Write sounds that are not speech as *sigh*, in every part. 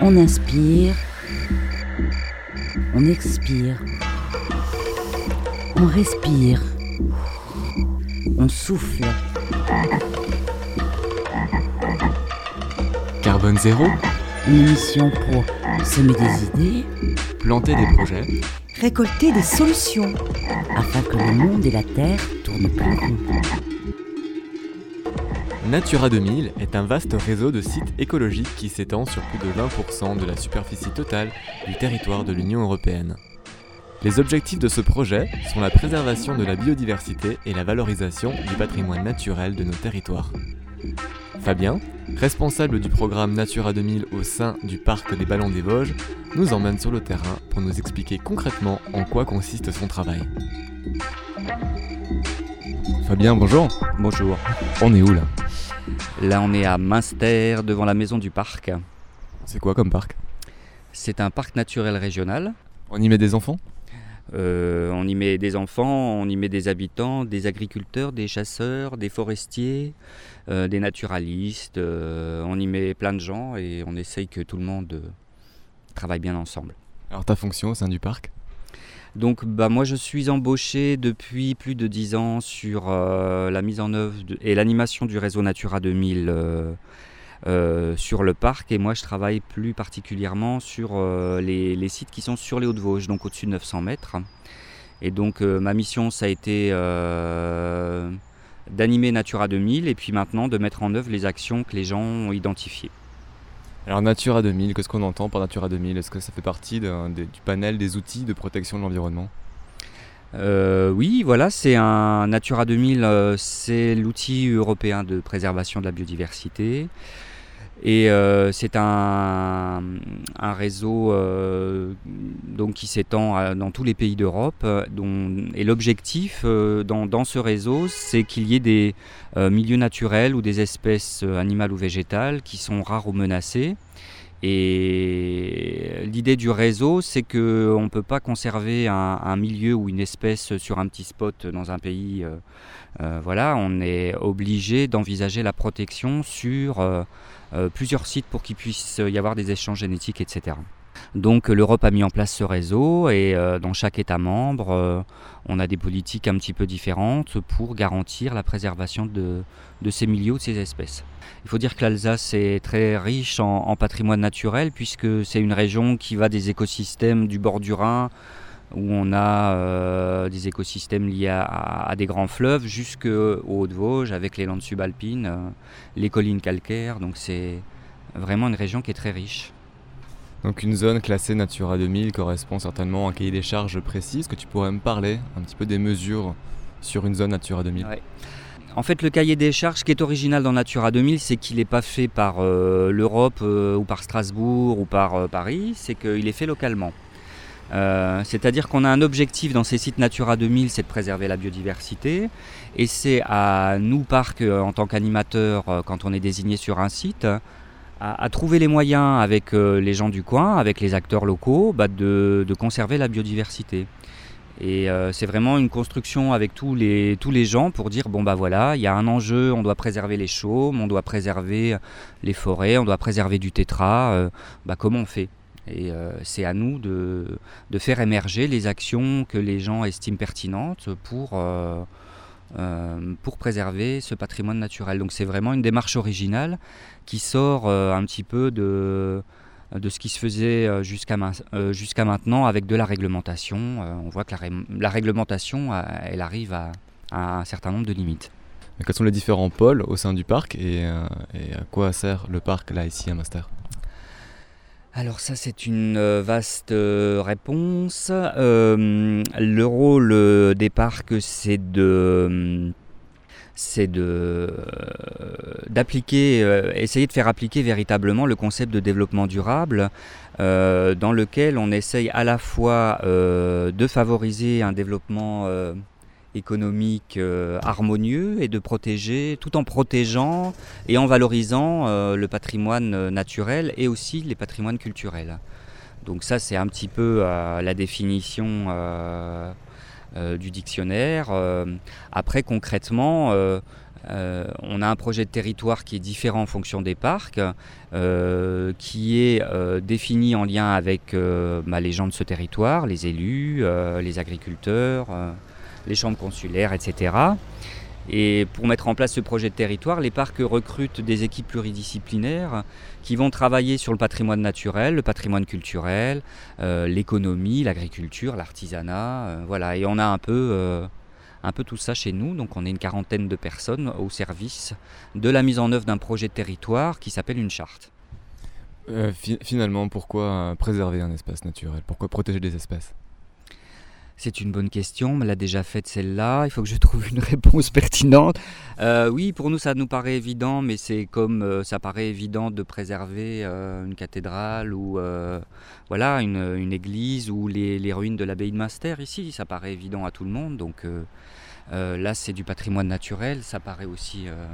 On inspire, on expire, on respire, on souffle. Carbone zéro, Une émission pour semer des idées planter des projets, récolter des solutions. afin que le monde et la Terre tournent plus rond. Natura 2000 est un vaste réseau de sites écologiques qui s'étend sur plus de 20% de la superficie totale du territoire de l'Union européenne. Les objectifs de ce projet sont la préservation de la biodiversité et la valorisation du patrimoine naturel de nos territoires. Fabien, responsable du programme Natura 2000 au sein du parc des Ballons des Vosges, nous emmène sur le terrain pour nous expliquer concrètement en quoi consiste son travail. Fabien, bonjour. Bonjour. On est où là? Là, on est à Münster, devant la maison du parc. C'est quoi comme parc? C'est un parc naturel régional. On y met des enfants? Euh, on y met des enfants, on y met des habitants, des agriculteurs, des chasseurs, des forestiers, euh, des naturalistes. euh, on y met plein de gens et on essaye que tout le monde travaille bien ensemble. Alors ta fonction au sein du parc? Donc bah, moi je suis embauché depuis plus de 10 ans sur euh, la mise en œuvre et l'animation du réseau Natura 2000 euh, euh, sur le parc et moi je travaille plus particulièrement sur les, les sites qui sont sur les Hauts-de-Vosges, donc au-dessus de 900 mètres. Et donc ma mission ça a été d'animer Natura 2000 et puis maintenant de mettre en œuvre les actions que les gens ont identifiées. Alors Natura 2000, qu'est-ce qu'on entend par Natura 2000 Est-ce que ça fait partie du panel des outils de protection de l'environnement? Euh, oui, voilà, c'est un Natura 2000, euh, c'est l'outil européen de préservation de la biodiversité. Et euh, c'est un, réseau euh, donc, qui s'étend dans tous les pays d'Europe. euh, Et l'objectif dans, ce réseau, c'est qu'il y ait des milieux naturels ou des espèces animales ou végétales qui sont rares ou menacées. Et l'idée du réseau, c'est qu'on ne peut pas conserver un, un milieu ou une espèce sur un petit spot dans un pays. voilà, on est obligé d'envisager la protection sur plusieurs sites pour qu'il puisse y avoir des échanges génétiques, etc. Donc euh, l'Europe a mis en place ce réseau et euh, dans chaque État membre, euh, on a des politiques un petit peu différentes pour garantir la préservation de, ces milieux de ces espèces. Il faut dire que l'Alsace est très riche en patrimoine naturel puisque c'est une région qui va des écosystèmes du bord du Rhin où on a euh, des écosystèmes liés à, à des grands fleuves jusqu'aux Hauts-de-Vosges avec les landes subalpines, euh, les collines calcaires. Donc c'est vraiment une région qui est très riche. Donc une zone classée Natura 2000 correspond certainement à un cahier des charges précis. Est-ce que tu pourrais me parler un petit peu des mesures sur une zone Natura 2000 Ouais. En fait, le cahier des charges, ce qui est original dans Natura 2000, c'est qu'il n'est pas fait par euh, l'Europe euh, ou par Strasbourg ou par euh, Paris, c'est qu'il est fait localement. Euh, C'est-à-dire qu'on a un objectif dans ces sites Natura 2000, c'est de préserver la biodiversité. Et c'est à nous, parcs, euh, en tant qu'animateurs, euh, quand on est désigné sur un site, à, trouver les moyens avec les gens du coin, avec les acteurs locaux, bah, de, conserver la biodiversité. Et c'est vraiment une construction avec tous les, gens pour dire bon bah voilà, il y a un enjeu, on doit préserver les chaumes, on doit préserver les forêts, on doit préserver du tétra. bah comment on fait? Et euh, c'est à nous de, faire émerger les actions que les gens estiment pertinentes pour, euh, euh, pour préserver ce patrimoine naturel. Donc c'est vraiment une démarche originale qui sort un petit peu de ce qui se faisait jusqu'à main- jusqu'à maintenant avec de la réglementation. On voit que la, ré- la réglementation, elle arrive à, un certain nombre de limites. Quels sont les différents pôles au sein du parc et, et à quoi sert le parc là ici à Master? Alors ça c'est une euh, vaste euh, réponse. Euh, le rôle des parcs c'est de c'est de d'appliquer, essayer de faire appliquer véritablement le concept de développement durable, dans lequel on essaye à la fois de favoriser un développement économique euh, harmonieux et de protéger, tout en protégeant et en valorisant euh, le patrimoine euh, naturel et aussi les patrimoines culturels. Donc ça c'est un petit peu la définition du dictionnaire. Après concrètement, on a un projet de territoire qui est différent en fonction des parcs, qui est défini en lien avec bah, les gens de ce territoire, les élus, les agriculteurs, les chambres consulaires, etc. Et pour mettre en place ce projet de territoire, les parcs recrutent des équipes pluridisciplinaires qui vont travailler sur le patrimoine naturel, le patrimoine culturel, l'économie, l'agriculture, l'artisanat. voilà, et on a un peu un peu tout ça chez nous. Donc on est une quarantaine de personnes au service de la mise en œuvre d'un projet de territoire qui s'appelle une charte. Euh, finalement, pourquoi préserver un espace naturel? Pourquoi protéger des espèces c'est une bonne question, on me l'a déjà faite celle-là, il faut que je trouve une *laughs* réponse pertinente. Euh, oui, pour nous ça nous paraît évident, mais c'est comme euh, ça paraît évident de préserver une cathédrale ou voilà une, église ou les, ruines de l'abbaye de Master ici, ça paraît évident à tout le monde. Donc euh, là, c'est du patrimoine naturel, ça paraît aussi. Euh,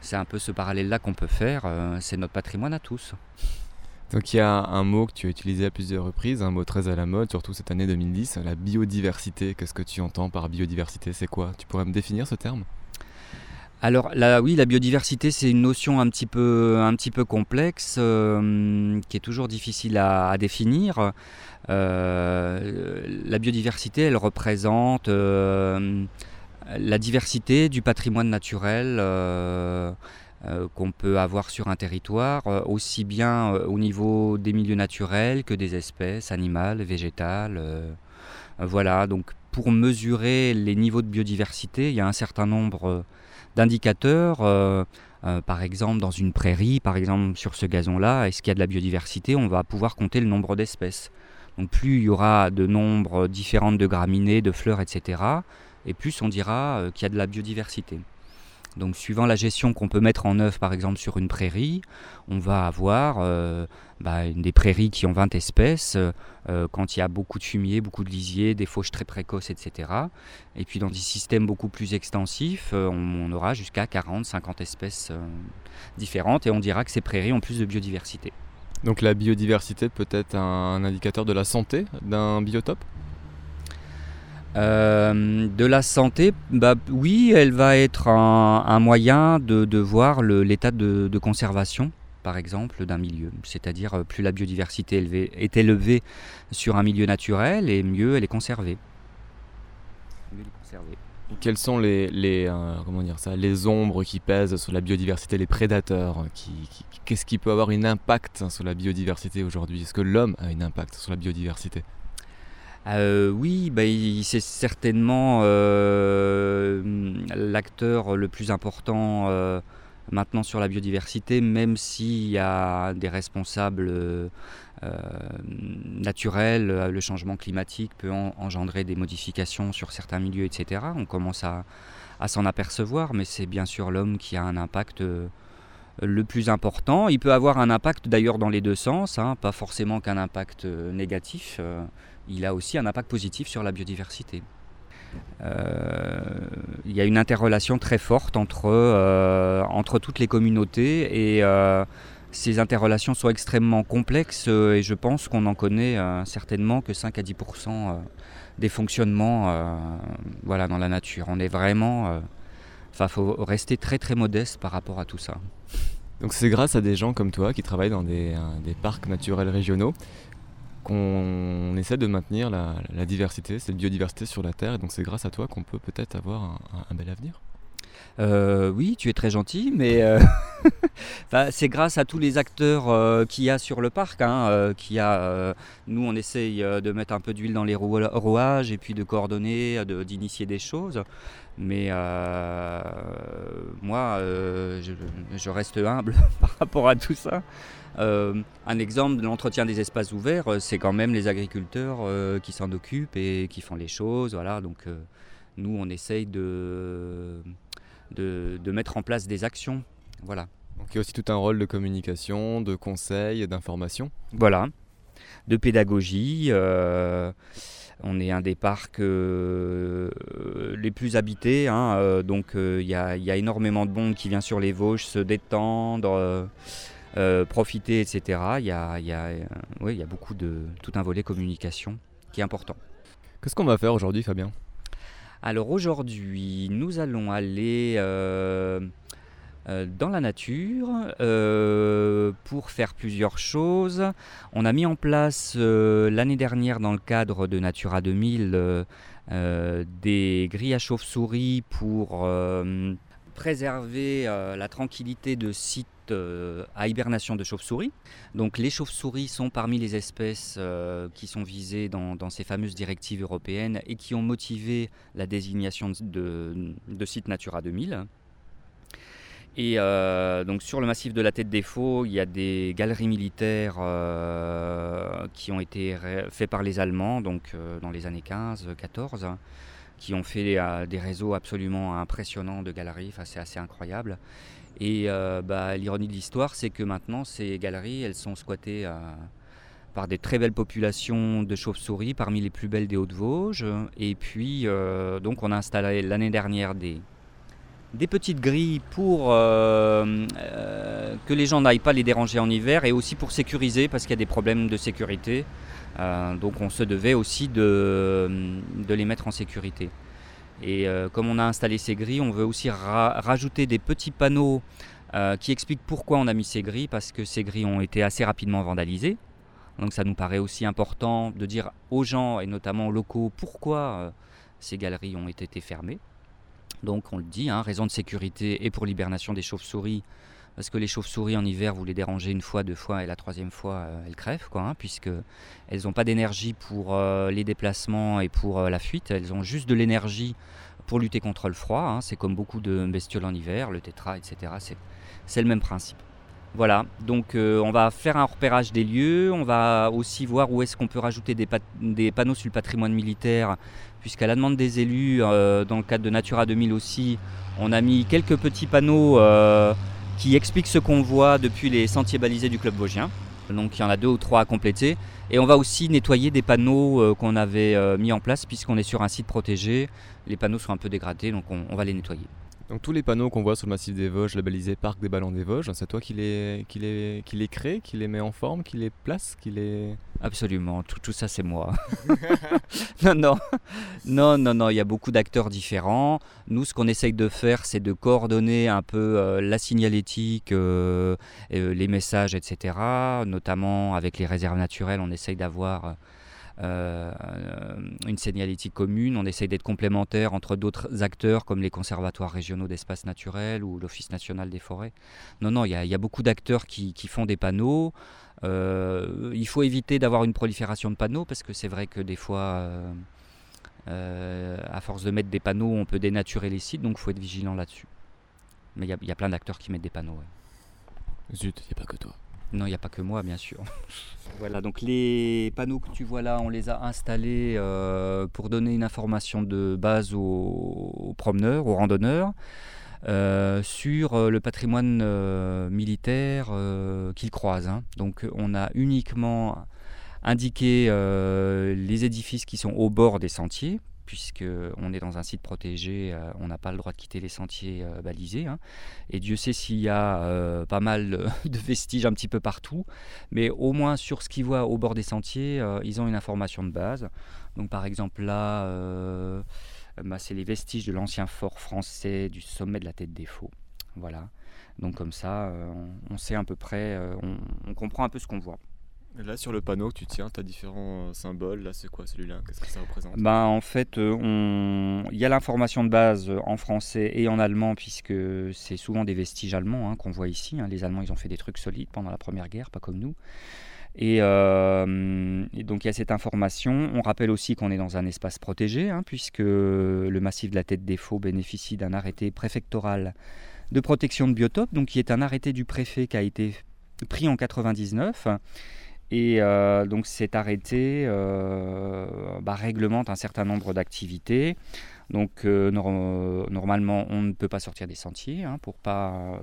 c'est un peu ce parallèle-là qu'on peut faire, euh, c'est notre patrimoine à tous. Donc il y a un mot que tu as utilisé à plusieurs reprises, un mot très à la mode, surtout cette année 2010, la biodiversité. Qu'est-ce que tu entends par biodiversité? C'est quoi? Tu pourrais me définir ce terme? Alors oui, la biodiversité, c'est une notion un petit peu, un petit peu complexe, qui est toujours difficile à définir. Euh, la biodiversité, elle représente euh, la diversité du patrimoine naturel euh, qu'on peut avoir sur un territoire, aussi bien au niveau des milieux naturels que des espèces animales, végétales. voilà, donc pour mesurer les niveaux de biodiversité, il y a un certain nombre d'indicateurs. par exemple, dans une prairie, par exemple sur ce gazon-là, est-ce qu'il y a de la biodiversité On va pouvoir compter le nombre d'espèces. Donc plus il y aura de nombres différents de graminées, de fleurs, etc., et plus on dira euh, qu'il y a de la biodiversité. Donc suivant la gestion qu'on peut mettre en œuvre par exemple sur une prairie, on va avoir euh, bah, des prairies qui ont 20 espèces, euh, quand il y a beaucoup de fumier, beaucoup de lisier, des fauches très précoces, etc. Et puis dans des systèmes beaucoup plus extensifs, on, on, aura jusqu'à 40, 50 espèces différentes et on dira que ces prairies ont plus de biodiversité. Donc la biodiversité peut être un indicateur de la santé d'un biotope? Euh, de la santé, bah, oui, elle va être un, moyen de, voir l'état de, conservation, par exemple, d'un milieu. C'est-à-dire, euh, plus la biodiversité est élevée sur un milieu naturel, et mieux elle est conservée. Mieux. Quelles sont euh, les ombres qui pèsent sur la biodiversité, les prédateurs hein, qui, Qu'est-ce qui peut avoir un impact sur la biodiversité aujourd'hui? Est-ce que l'homme a un impact sur la biodiversité? Euh, oui, bah, c'est certainement euh, l'acteur le plus important maintenant sur la biodiversité, même s'il y a des responsables naturels, le changement climatique peut engendrer des modifications sur certains milieux, etc. On commence à, s'en apercevoir, mais c'est bien sûr l'homme qui a un impact le plus important. Il peut avoir un impact d'ailleurs dans les deux sens, hein, pas forcément qu'un impact négatif, il a aussi un impact positif sur la biodiversité. Euh, il y a une interrelation très forte entre, euh, entre toutes les communautés et euh, ces interrelations sont extrêmement complexes et je pense qu'on en connaît certainement que 5 à 10% des fonctionnements voilà, dans la nature. On est vraiment. Enfin, faut rester très très modeste par rapport à tout ça. Donc c'est grâce à des gens comme toi qui travaillent dans des, des parcs naturels régionaux qu'on essaie de maintenir la, diversité, cette biodiversité sur la Terre. Et donc c'est grâce à toi qu'on peut peut-être avoir un, bel avenir. Euh, oui, tu es très gentil, mais euh, *laughs* c'est grâce à tous les acteurs euh, qu'il y a sur le parc. Hein, a, nous, on essaye de mettre un peu d'huile dans les rouages et puis de coordonner, d'initier des choses. Mais moi, je, reste humble *laughs* par rapport à tout ça. Euh, un exemple de l'entretien des espaces ouverts, euh, c'est quand même les agriculteurs euh, qui s'en occupent et qui font les choses. Voilà, donc nous, on essaye de, de, mettre en place des actions. Voilà. Donc il y a aussi tout un rôle de communication, de conseil, d'information. Voilà, de pédagogie. on est un des parcs les plus habités, hein, donc il y, a, y, a énormément de monde qui vient sur les Vosges se détendre. Euh, profiter, etc. Il y a, il y a, euh, il y a beaucoup de tout un volet communication qui est important. Qu'est-ce qu'on va faire aujourd'hui, Fabien? Alors aujourd'hui, nous allons aller euh, euh, dans la nature euh, pour faire plusieurs choses. On a mis en place l'année dernière dans le cadre de Natura 2000 des grilles à chauve-souris pour préserver la tranquillité de sites à hibernation de chauves-souris. Donc les chauves-souris sont parmi les espèces qui sont visées dans, ces fameuses directives européennes et qui ont motivé la désignation de, sites Natura 2000. Et euh, donc sur le massif de la Tête des Faux, il y a des galeries militaires euh, qui ont été faites par les Allemands, donc euh, dans les années 15-14, qui ont fait des réseaux absolument impressionnants de galeries. Enfin, c'est assez incroyable. Et bah, l'ironie de l'histoire, c'est que maintenant, ces galeries, elles sont squattées par des très belles populations de chauves-souris, parmi les plus belles des Hauts-de-Vosges. Et puis, donc, on a installé l'année dernière des petites grilles pour euh, euh, que les gens n'aillent pas les déranger en hiver et aussi pour sécuriser parce qu'il y a des problèmes de sécurité. Euh, donc on se devait aussi de, les mettre en sécurité. Et comme on a installé ces grilles, on veut aussi rajouter des petits panneaux qui expliquent pourquoi on a mis ces grilles parce que ces grilles ont été assez rapidement vandalisées. Donc ça nous paraît aussi important de dire aux gens et notamment aux locaux pourquoi ces galeries ont été fermées. Donc on le dit, hein, raison de sécurité et pour l'hibernation des chauves-souris, parce que les chauves-souris en hiver, vous les dérangez une fois, deux fois, et la troisième fois, euh, elles crèvent, quoi, hein, puisque n'ont pas d'énergie pour euh, les déplacements et pour euh, la fuite. Elles ont juste de l'énergie pour lutter contre le froid. Hein. c'est comme beaucoup de bestioles en hiver, le tétra, etc. C'est le même principe. Voilà, donc on va faire un repérage des lieux, on va aussi voir où est-ce qu'on peut rajouter des, panneaux sur le patrimoine militaire puisqu'à la demande des élus, dans le cadre de Natura 2000 aussi, on a mis quelques petits panneaux qui expliquent ce qu'on voit depuis les sentiers balisés du club vosgien. Donc il y en a deux ou trois à compléter. Et on va aussi nettoyer des panneaux euh, qu'on avait mis en place puisqu'on est sur un site protégé. Les panneaux sont un peu dégradés, donc on va les nettoyer. Donc tous les panneaux qu'on voit sur le massif des Vosges, labellisés Parc des Ballons des Vosges, c'est toi qui les, qui, les, qui les crée, qui les met en forme, qui les place, qui les... Absolument, tout, tout ça c'est moi. *laughs* non, non, non, non, non, il y a beaucoup d'acteurs différents. Nous, ce qu'on essaye de faire, c'est de coordonner un peu euh, la signalétique, euh, euh, les messages, etc. Notamment avec les réserves naturelles, on essaye d'avoir une signalétique commune. On essaye d'être complémentaire entre d'autres acteurs comme les conservatoires régionaux d'espaces naturels ou l'Office national des forêts. Non, non, il y, a beaucoup d'acteurs qui, font des panneaux. Euh, il faut éviter d'avoir une prolifération de panneaux parce que c'est vrai que des fois, euh, à force de mettre des panneaux, on peut dénaturer les sites, donc il faut être vigilant là-dessus. Mais il y, a plein d'acteurs qui mettent des panneaux. Zut, il n'y a pas que toi. Non, il n'y a pas que moi, bien sûr. *laughs* voilà, donc les panneaux que tu vois là, on les a installés euh, pour donner une information de base aux, promeneurs, aux randonneurs. Euh, sur euh, le patrimoine militaire qu'ils croisent. Hein. Donc on a uniquement indiqué les édifices qui sont au bord des sentiers puisqu'on est dans un site protégé, euh, on n'a pas le droit de quitter les sentiers euh, balisés. Hein. Et Dieu sait s'il y a euh, pas mal de *laughs* vestiges un petit peu partout, mais au moins sur ce qu'ils voient au bord des sentiers, ils ont une information de base. Donc par exemple là, bah, c'est les vestiges de l'ancien fort français du sommet de la tête des faux. Voilà. Donc comme ça, on, sait à peu près, on comprend un peu ce qu'on voit. Là, sur le panneau que tu tiens, tu as différents euh, symboles. Là, c'est quoi celui-là? Qu'est-ce que ça représente? Ben, En fait, euh, il y a l'information de base en français et en allemand, puisque c'est souvent des vestiges allemands hein, qu'on voit ici. Hein. Les Allemands, ils ont fait des trucs solides pendant la Première Guerre, pas comme nous. Euh, et, donc il y a cette information. On rappelle aussi qu'on est dans un espace protégé, hein, puisque le massif de la Tête des Faux bénéficie d'un arrêté préfectoral de protection de biotope, donc qui est un arrêté du préfet qui a été pris en 99 et euh, donc cet arrêté euh, bah, réglemente un certain nombre d'activités. Donc euh, normalement on ne peut pas sortir des sentiers hein, pour pas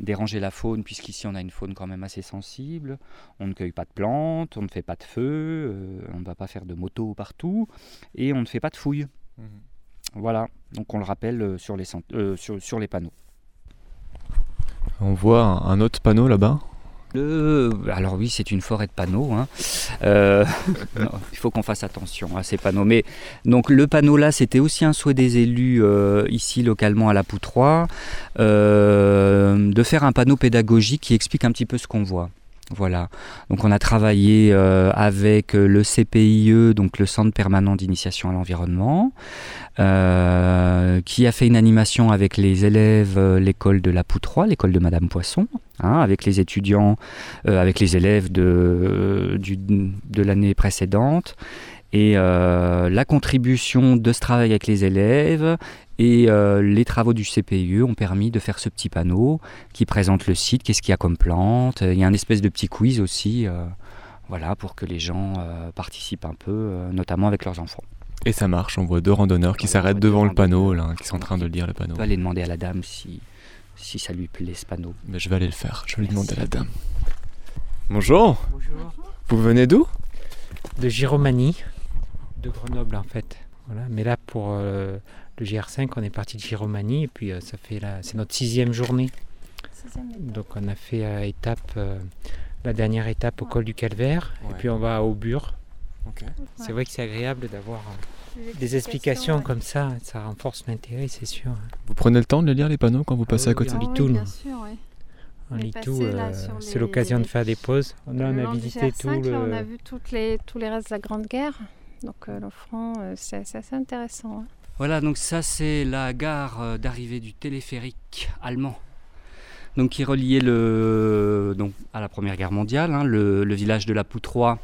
déranger la faune, puisqu'ici on a une faune quand même assez sensible. On ne cueille pas de plantes, on ne fait pas de feu, on ne va pas faire de moto partout, et on ne fait pas de fouilles. Mmh. Voilà, donc on le rappelle sur les, sur, les panneaux. On voit un autre panneau là-bas? Alors oui, c'est une forêt de panneaux. Hein. Euh, *laughs* il faut qu'on fasse attention à ces panneaux. Mais donc le panneau là, c'était aussi un souhait des élus euh, ici localement à la Poutroie euh, de faire un panneau pédagogique qui explique un petit peu ce qu'on voit. Voilà. Donc on a travaillé avec le CPIE, donc le Centre permanent d'initiation à l'environnement, qui a fait une animation avec les élèves, l'école de la Poutroie, l'école de Madame Poisson, Hein, avec les étudiants, euh, avec les élèves de, l'année précédente. Et euh, la contribution de ce travail avec les élèves et euh, les travaux du CPIE ont permis de faire ce petit panneau qui présente le site, qu'est-ce qu'il y a comme plante. Il y a un espèce de petit quiz aussi, voilà, pour que les gens participent un peu, notamment avec leurs enfants. Et ça marche, on voit deux randonneurs qui s'arrêtent devant le panneau, là, qui sont en train de lire le panneau. On va aller demander à la dame si, si ça lui plaît ce panneau. Mais je vais aller le faire, je vais lui demander à la dame. Bonjour. Bonjour. Vous venez d'où? De Giromanie, de Grenoble en fait. Voilà. Mais là pour euh, le GR5, on est parti de Giromanie et puis euh, ça fait la, c'est notre sixième journée. Donc on a fait euh, étape, la dernière étape au col du Calvaire et puis on va à Aubure. C'est vrai que c'est agréable d'avoir des explications comme ça, ça renforce l'intérêt, c'est sûr. Vous prenez le temps de lire les panneaux quand vous passez à côté On lit tout, On lit tout, c'est l'occasion de faire des pauses. On a, visité tout. on a vu toutes les, tous les restes de la Grande Guerre. Donc euh, le front, euh, c'est assez intéressant. Hein. Voilà, donc ça c'est la gare euh, d'arrivée du téléphérique allemand donc qui reliait le, donc, à la Première Guerre mondiale, hein, le, village de la Poutroie,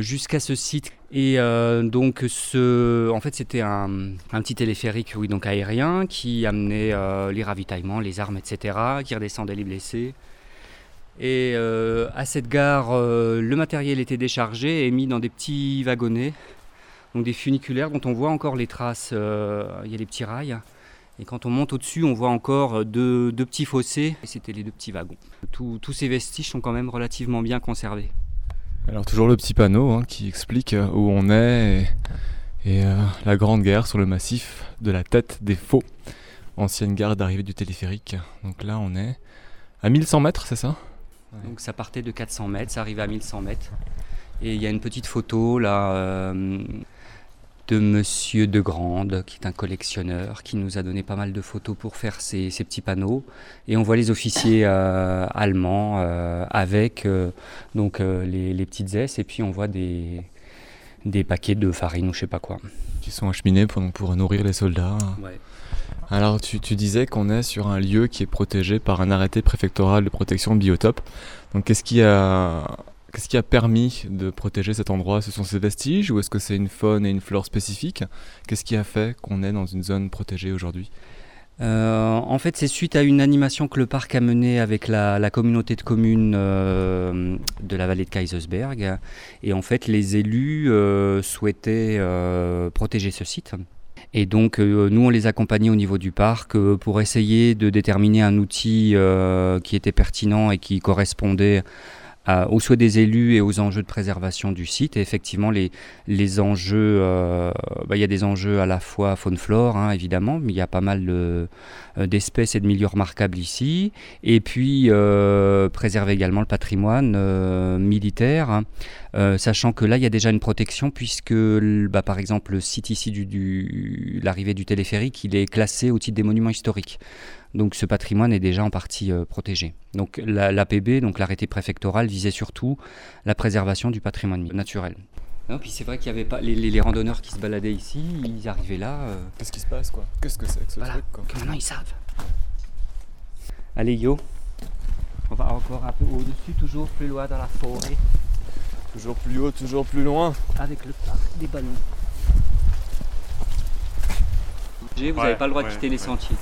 jusqu'à ce site. Et donc, ce, en fait, c'était un, petit téléphérique oui, donc aérien qui amenait les ravitaillements, les armes, etc., qui redescendait les blessés. Et à cette gare, le matériel était déchargé et mis dans des petits wagonnets, donc des funiculaires dont on voit encore les traces. Il y a les petits rails. Et quand on monte au-dessus, on voit encore euh, deux, petits fossés, et c'était les deux petits wagons. tous ces vestiges sont quand même relativement bien conservés. Alors toujours le petit panneau hein, qui explique euh, où on est et, euh, la grande guerre sur le massif de la tête des faux. Ancienne gare d'arrivée du téléphérique. Donc là on est à 1100 mètres, c'est ça? Donc ça partait de 400 mètres, ça arrivait à 1100 mètres. Et il y a une petite photo là de Monsieur de Grande, qui est un collectionneur, qui nous a donné pas mal de photos pour faire ces, petits panneaux. Et on voit les officiers euh, allemands euh, avec euh, donc les, petites S, et puis on voit des, des paquets de farine ou je sais pas quoi. Qui sont acheminés pour, pour nourrir les soldats. Alors tu, tu disais qu'on est sur un lieu qui est protégé par un arrêté préfectoral de protection de biotope. Donc qu'est-ce qui a Qu'est-ce qui a permis de protéger cet endroit? Ce sont ces vestiges ou est-ce que c'est une faune et une flore spécifiques? Qu'est-ce qui a fait qu'on est dans une zone protégée aujourd'hui? Euh, en fait, c'est suite à une animation que le parc a menée avec la, communauté de communes euh, de la vallée de Kaisersberg. Et en fait, les élus euh, souhaitaient protéger ce site. Et donc, nous, on les accompagnait au niveau du parc pour essayer de déterminer un outil qui était pertinent et qui correspondait aux souhaits des élus et aux enjeux de préservation du site. Et effectivement, les, les enjeux, euh, bah, il y a des enjeux à la fois faune-flore, hein, évidemment, mais il y a pas mal euh, d'espèces et de milieux remarquables ici. Et puis, euh, préserver également le patrimoine militaire, hein. Sachant que là, il y a déjà une protection, puisque, bah, par exemple, le site ici du, du l'arrivée du téléphérique, il est classé au titre des monuments historiques. Donc ce patrimoine est déjà en partie euh, protégé. Donc l'APB, donc l'arrêté préfectoral, visait surtout la préservation du patrimoine naturel. Non, puis c'est vrai qu'il y avait pas les, randonneurs qui se baladaient ici, ils arrivaient là. Euh, Qu'est-ce qui se passe quoi? Qu'est-ce que c'est que ce truc quoi? Maintenant ils savent? Allez yo, on va encore un peu au-dessus, toujours plus loin dans la forêt. Toujours plus haut, toujours plus loin. Avec le parc des ballons. Vous n'avez pas le droit de quitter les sentiers.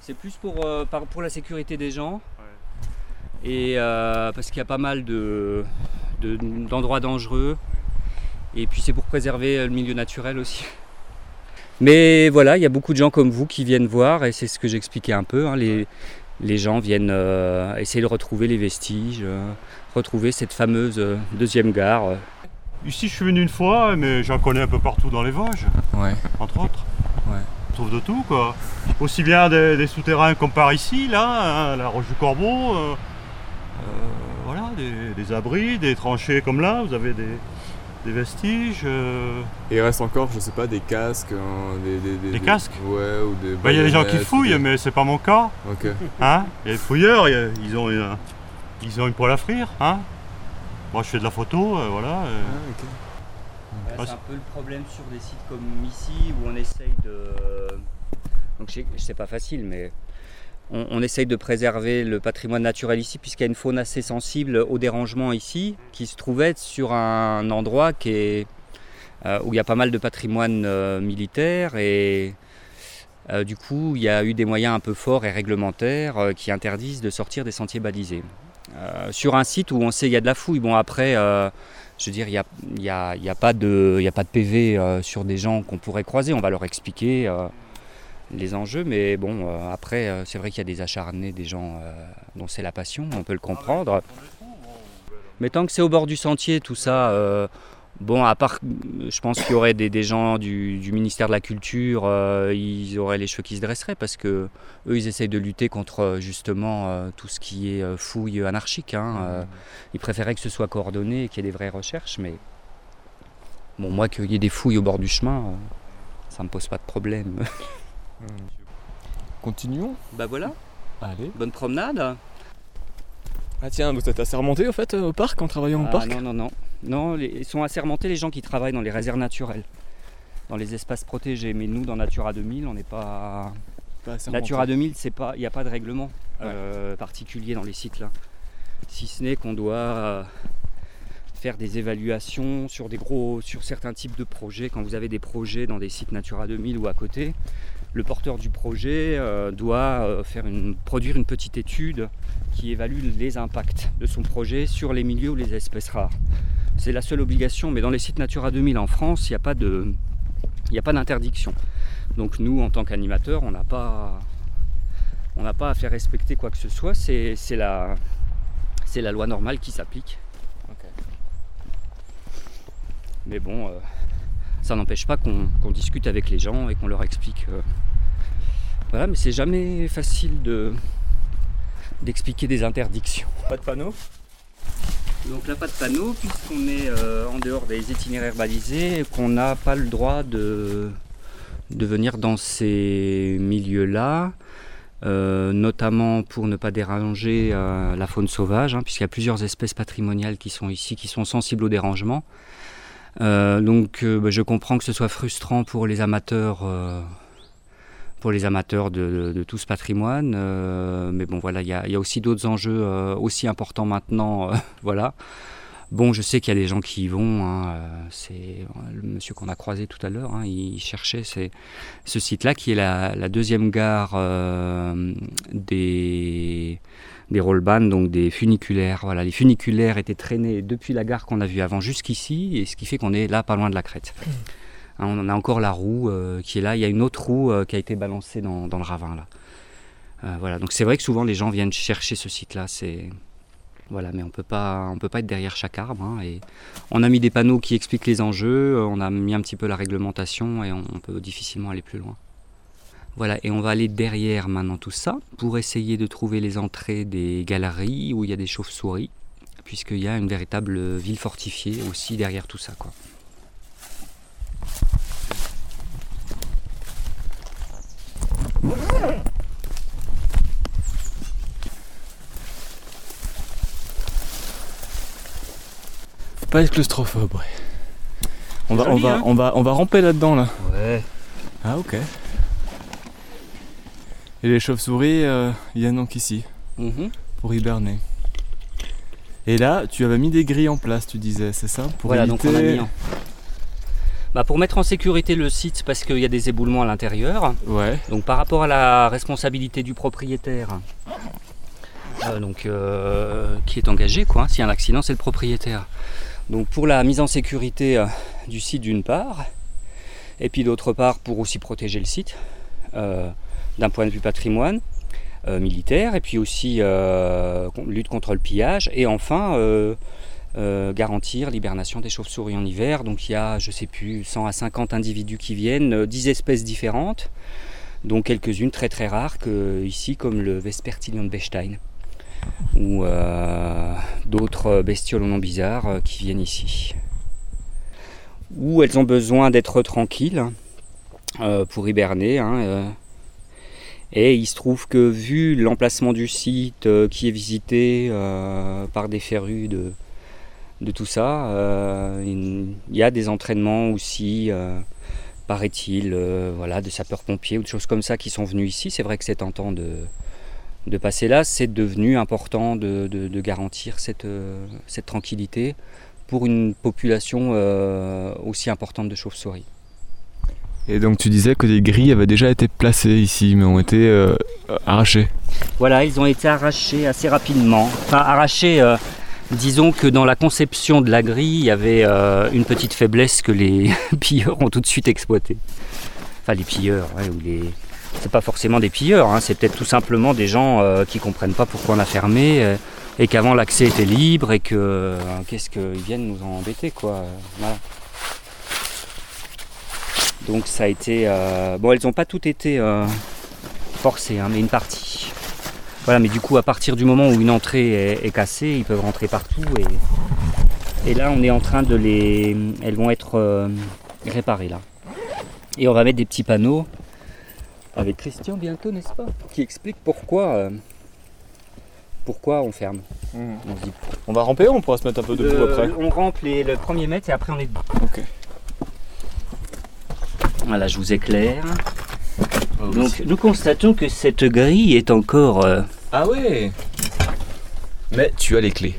C'est plus pour, euh, pour la sécurité des gens. Et euh, parce qu'il y a pas mal de, d'endroits dangereux. Et puis c'est pour préserver le milieu naturel aussi. Mais voilà, il y a beaucoup de gens comme vous qui viennent voir, et c'est ce que j'expliquais un peu. Hein, les, les, gens viennent euh, essayer de retrouver les vestiges, retrouver cette fameuse deuxième gare. Ici, je suis venu une fois, mais j'en connais un peu partout dans les Vosges, ouais. entre autres de tout quoi. Aussi bien des, souterrains comme par ici, là, hein, la Roche du Corbeau. Euh, euh, voilà, des, abris, des tranchées comme là, vous avez des, vestiges. Euh. Et il reste encore, je sais pas, des casques. Hein, des, casques Ouais, ou des. Bah, il y a des gens qui fouillent, mais c'est pas mon cas. Ok. Hein Il y a des fouilleurs, ils, ont une, ils ont une poêle à frire. Hein Moi, je fais de la photo, euh, voilà. Euh. Ah, c'est un peu le problème sur des sites comme ici où on essaye de. Donc, c'est pas facile, mais on, essaye de préserver le patrimoine naturel ici, puisqu'il y a une faune assez sensible au dérangement ici, qui se trouvait sur un endroit qui est, euh, où il y a pas mal de patrimoine euh, militaire et euh, du coup il y a eu des moyens un peu forts et réglementaires qui interdisent de sortir des sentiers balisés. Sur un site où on sait qu'il y a de la fouille, bon après je veux dire, il n'y a, a, pas de, a pas de PV sur des gens qu'on pourrait croiser. On va leur expliquer les enjeux, mais bon, euh, après, euh, c'est vrai qu'il y a des acharnés, des gens euh, dont c'est la passion, on peut le comprendre. Mais tant que c'est au bord du sentier, tout ça, bon, à part, je pense qu'il y aurait des, gens du, ministère de la Culture, ils auraient les cheveux qui se dresseraient parce que eux, ils essayent de lutter contre justement tout ce qui est fouille anarchique. Hein, ils préféraient que ce soit coordonné et qu'il y ait des vraies recherches, mais bon, moi, qu'il y ait des fouilles au bord du chemin, ça me pose pas de problème. *laughs* Continuons Bah voilà. Allez. Bonne promenade. Ah tiens, vous êtes assermenté au fait au parc en travaillant au ah, parc Non, non, non. Non, ils sont assermentés les gens qui travaillent dans les réserves naturelles, dans les espaces protégés. Mais nous, dans Natura 2000, on n'est pas. pas Natura 2000, c'est pas, il n'y a pas de règlement euh, particulier dans les sites là. Si ce n'est qu'on doit euh, faire des évaluations sur des gros, sur certains types de projets. Quand vous avez des projets dans des sites Natura 2000 ou à côté, le porteur du projet euh, doit euh, faire une, produire une petite étude qui évalue les impacts de son projet sur les milieux ou les espèces rares. C'est la seule obligation, mais dans les sites Natura 2000 en France, il n'y a pas de, a pas d'interdiction. Donc nous, en tant qu'animateurs, on n'a pas, on n'a pas à faire respecter quoi que ce soit. C'est, la, c'est la loi normale qui s'applique. Mais bon, euh, ça n'empêche pas qu'on discute avec les gens et qu'on leur explique. Euh, voilà, mais c'est jamais facile de d'expliquer des interdictions. Pas de panneau Donc là, pas de panneau, puisqu'on est euh, en dehors des itinéraires balisés et qu'on n'a pas le droit de, de venir dans ces milieux-là. Euh, notamment pour ne pas déranger la faune sauvage, hein, puisqu'il y a plusieurs espèces patrimoniales qui sont ici, qui sont sensibles au dérangement. Euh, donc euh, bah, je comprends que ce soit frustrant pour les amateurs, euh, pour les amateurs de, tout ce patrimoine. mais bon voilà, il y, a aussi d'autres enjeux aussi importants maintenant. *laughs* voilà. Bon, je sais qu'il y a des gens qui y vont. Hein, c'est le monsieur qu'on a croisé tout à l'heure. Hein, il cherchait ce site-là qui est la deuxième gare des des rollbans, donc des funiculaires. Voilà, les funiculaires étaient traînés depuis la gare qu'on a vue avant jusqu'ici, et ce qui fait qu'on est là, pas loin de la crête. Hein, on a encore la roue euh, qui est là. Il y a une autre roue euh, qui a été balancée dans, le ravin là. Euh, voilà, donc c'est vrai que souvent les gens viennent chercher ce site-là. C'est voilà, mais on peut pas, on peut pas être derrière chaque arbre. Hein, et on a mis des panneaux qui expliquent les enjeux. On a mis un petit peu la réglementation et on peut difficilement aller plus loin. Voilà, et on va aller derrière maintenant tout ça pour essayer de trouver les entrées des galeries où il y a des chauves-souris, puisqu'il y a une véritable ville fortifiée aussi derrière tout ça. Quoi. Faut pas être claustrophobe, On va, on, va, hein. on, va, on va ramper là-dedans là. Ouais. Ah ok. Et les chauves-souris euh, viennent donc ici pour hiberner. Et là, tu avais mis des grilles en place, tu disais, c'est ça? Pour Voilà, donc on a mis bah, pour mettre en sécurité le site parce qu'il y a des éboulements à l'intérieur. Ouais. Donc par rapport à la responsabilité du propriétaire, euh, donc, euh, qui est engagé, quoi. S'il y a un accident, c'est le propriétaire. Donc pour la mise en sécurité du site d'une part, et puis d'autre part pour aussi protéger le site d'un point de vue patrimoine euh, militaire, et puis aussi euh, lutte contre le pillage, et enfin euh, garantir l'hibernation des chauves-souris en hiver. Donc il y a, je sais plus, 100 à 50 individus qui viennent, 10 espèces différentes, dont quelques-unes très très rares, que, ici comme le Vespertilion de Bechstein. ou d'autres bestioles non bizarres qui viennent ici. Ou elles ont besoin d'être tranquilles pour hiberner. Hein, et il se trouve que vu l'emplacement du site euh, qui est visité euh, par des férus de, tout ça, euh, il y a des entraînements aussi, paraît-il, voilà, de sapeurs-pompiers ou de choses comme ça qui sont venus ici. C'est vrai que c'est tentant de, de passer là. C'est devenu important de, garantir cette tranquillité pour une population aussi importante de chauves-souris. Et donc tu disais que des grilles avaient déjà été placées ici, mais ont été euh, arrachées. Voilà, ils ont été arrachés assez rapidement. Enfin, arrachés, euh, disons que dans la conception de la grille, il y avait euh, une petite faiblesse que les *laughs* pilleurs ont tout de suite exploitée. Enfin, les pilleurs, ouais, ou les... C'est pas forcément des pilleurs, hein, c'est peut-être tout simplement des gens qui comprennent pas pourquoi on a fermé et qu'avant l'accès était libre et que qu'est-ce qu'ils viennent nous embêter quoi. Voilà. Donc ça a été... Euh, bon, elles n'ont pas toutes été euh, forcées, hein, mais une partie. Voilà, mais du coup, à partir du moment où une entrée est, cassée, ils peuvent rentrer partout. Et, et, là, on est en train de les... Elles vont être euh, réparées, là. Et on va mettre des petits panneaux avec Christian bientôt, n'est-ce pas Qui explique pourquoi... pourquoi on ferme. Mmh. On, va ramper ou on pourra se mettre un peu debout après? On rampe le premier mètre et après on est debout. Voilà, je vous éclaire. Oh, Donc nous constatons que cette grille est encore... Euh, ah ouais Mais tu as les clés.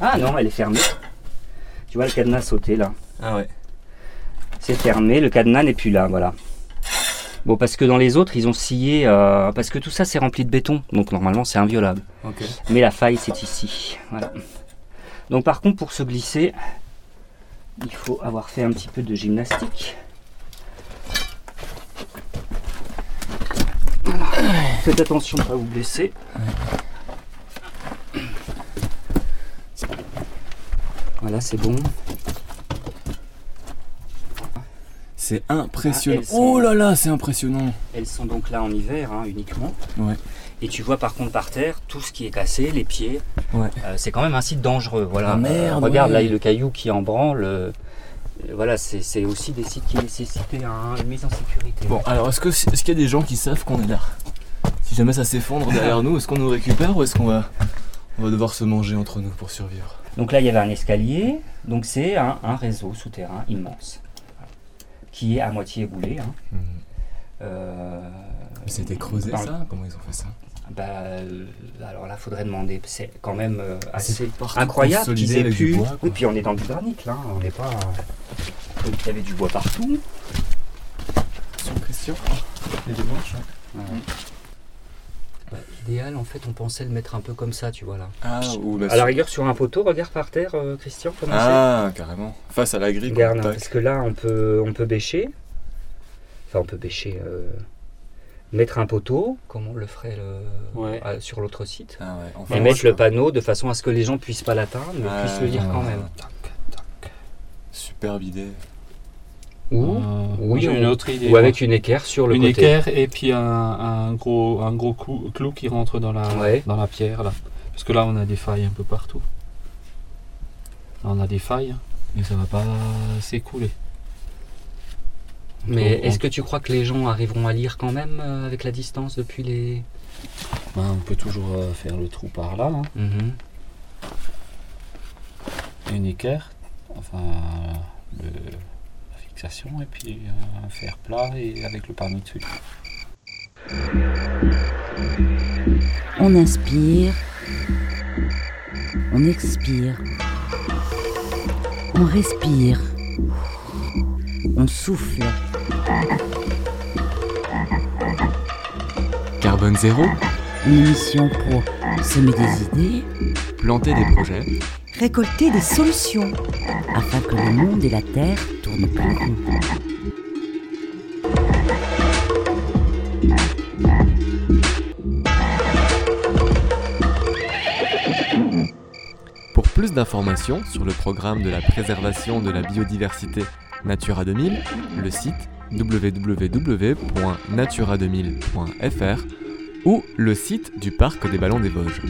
Ah non, elle est fermée. Tu vois le cadenas sauter là. Ah ouais. C'est fermé, le cadenas n'est plus là, voilà. Bon, parce que dans les autres, ils ont scié... Euh, parce que tout ça, c'est rempli de béton. Donc normalement, c'est inviolable. Mais la faille, c'est ici. Voilà. Donc par contre, pour se glisser, il faut avoir fait un petit peu de gymnastique. Faites attention à pas vous blesser. Voilà, c'est bon. C'est impressionnant. Ah, oh là là, c'est impressionnant. Elles sont donc là en hiver hein, uniquement. Ouais. Et tu vois par contre par terre tout ce qui est cassé, les pieds. Ouais. Euh, c'est quand même un site dangereux. Voilà. Ah, merde. regarde là le caillou qui en branle. Euh, voilà, c'est aussi des sites qui nécessitent une mise en sécurité. Bon, alors est-ce qu'il y a des gens qui savent qu'on est là? Si jamais ça s'effondre derrière nous, est-ce qu'on nous récupère ou est-ce qu'on va, on va devoir se manger entre nous pour survivre? Donc là, il y avait un escalier, donc c'est un, réseau souterrain immense qui est à moitié éboulé. Hein. Mmh. Euh, C'était creusé ça? Comment ils ont fait ça? Bah, euh, alors là, faudrait demander. C'est quand même euh, assez incroyable qu'ils aient pu. Oui, puis on est dans du granit là. On n'est pas. il y avait du bois partout. Sur Christian, il y a des manches. Bah, idéal, en fait, on pensait le mettre un peu comme ça, tu vois là. Ah, ou à la rigueur, sur un poteau, regarde par terre, euh, Christian, comment Ah, carrément. Face à la grille. Regarde, parce que là, on peut, on peut bêcher. Enfin, on peut bêcher mettre un poteau, comme on le ferait sur l'autre site, ah et mettre le panneau de façon à ce que les gens puissent pas l'atteindre, mais puissent le lire quand même. Superbe idée. Ou, euh, une autre idée. Ou avec une équerre sur le une côté. Une équerre et puis un, gros, un gros clou, qui rentre dans la, dans la pierre. Là. Parce que là, on a des failles un peu partout. Là, on a des failles et ça va pas s'écouler. Mais est-ce que tu crois que les gens arriveront à lire quand même euh, avec la distance depuis les. Ben, on peut toujours euh, faire le trou par là. Hein. Mhm. Une équerre, enfin la fixation, et puis euh, un fer plat et avec le panneau dessus. On inspire, on expire, on respire, on souffle. Carbone zéro Une émission pour semer des idées, planter des projets, récolter des solutions, afin que le monde et la Terre. Pour plus d'informations sur le programme de la préservation de la biodiversité Natura 2000, le site www.natura2000.fr ou le site du parc des ballons des Vosges.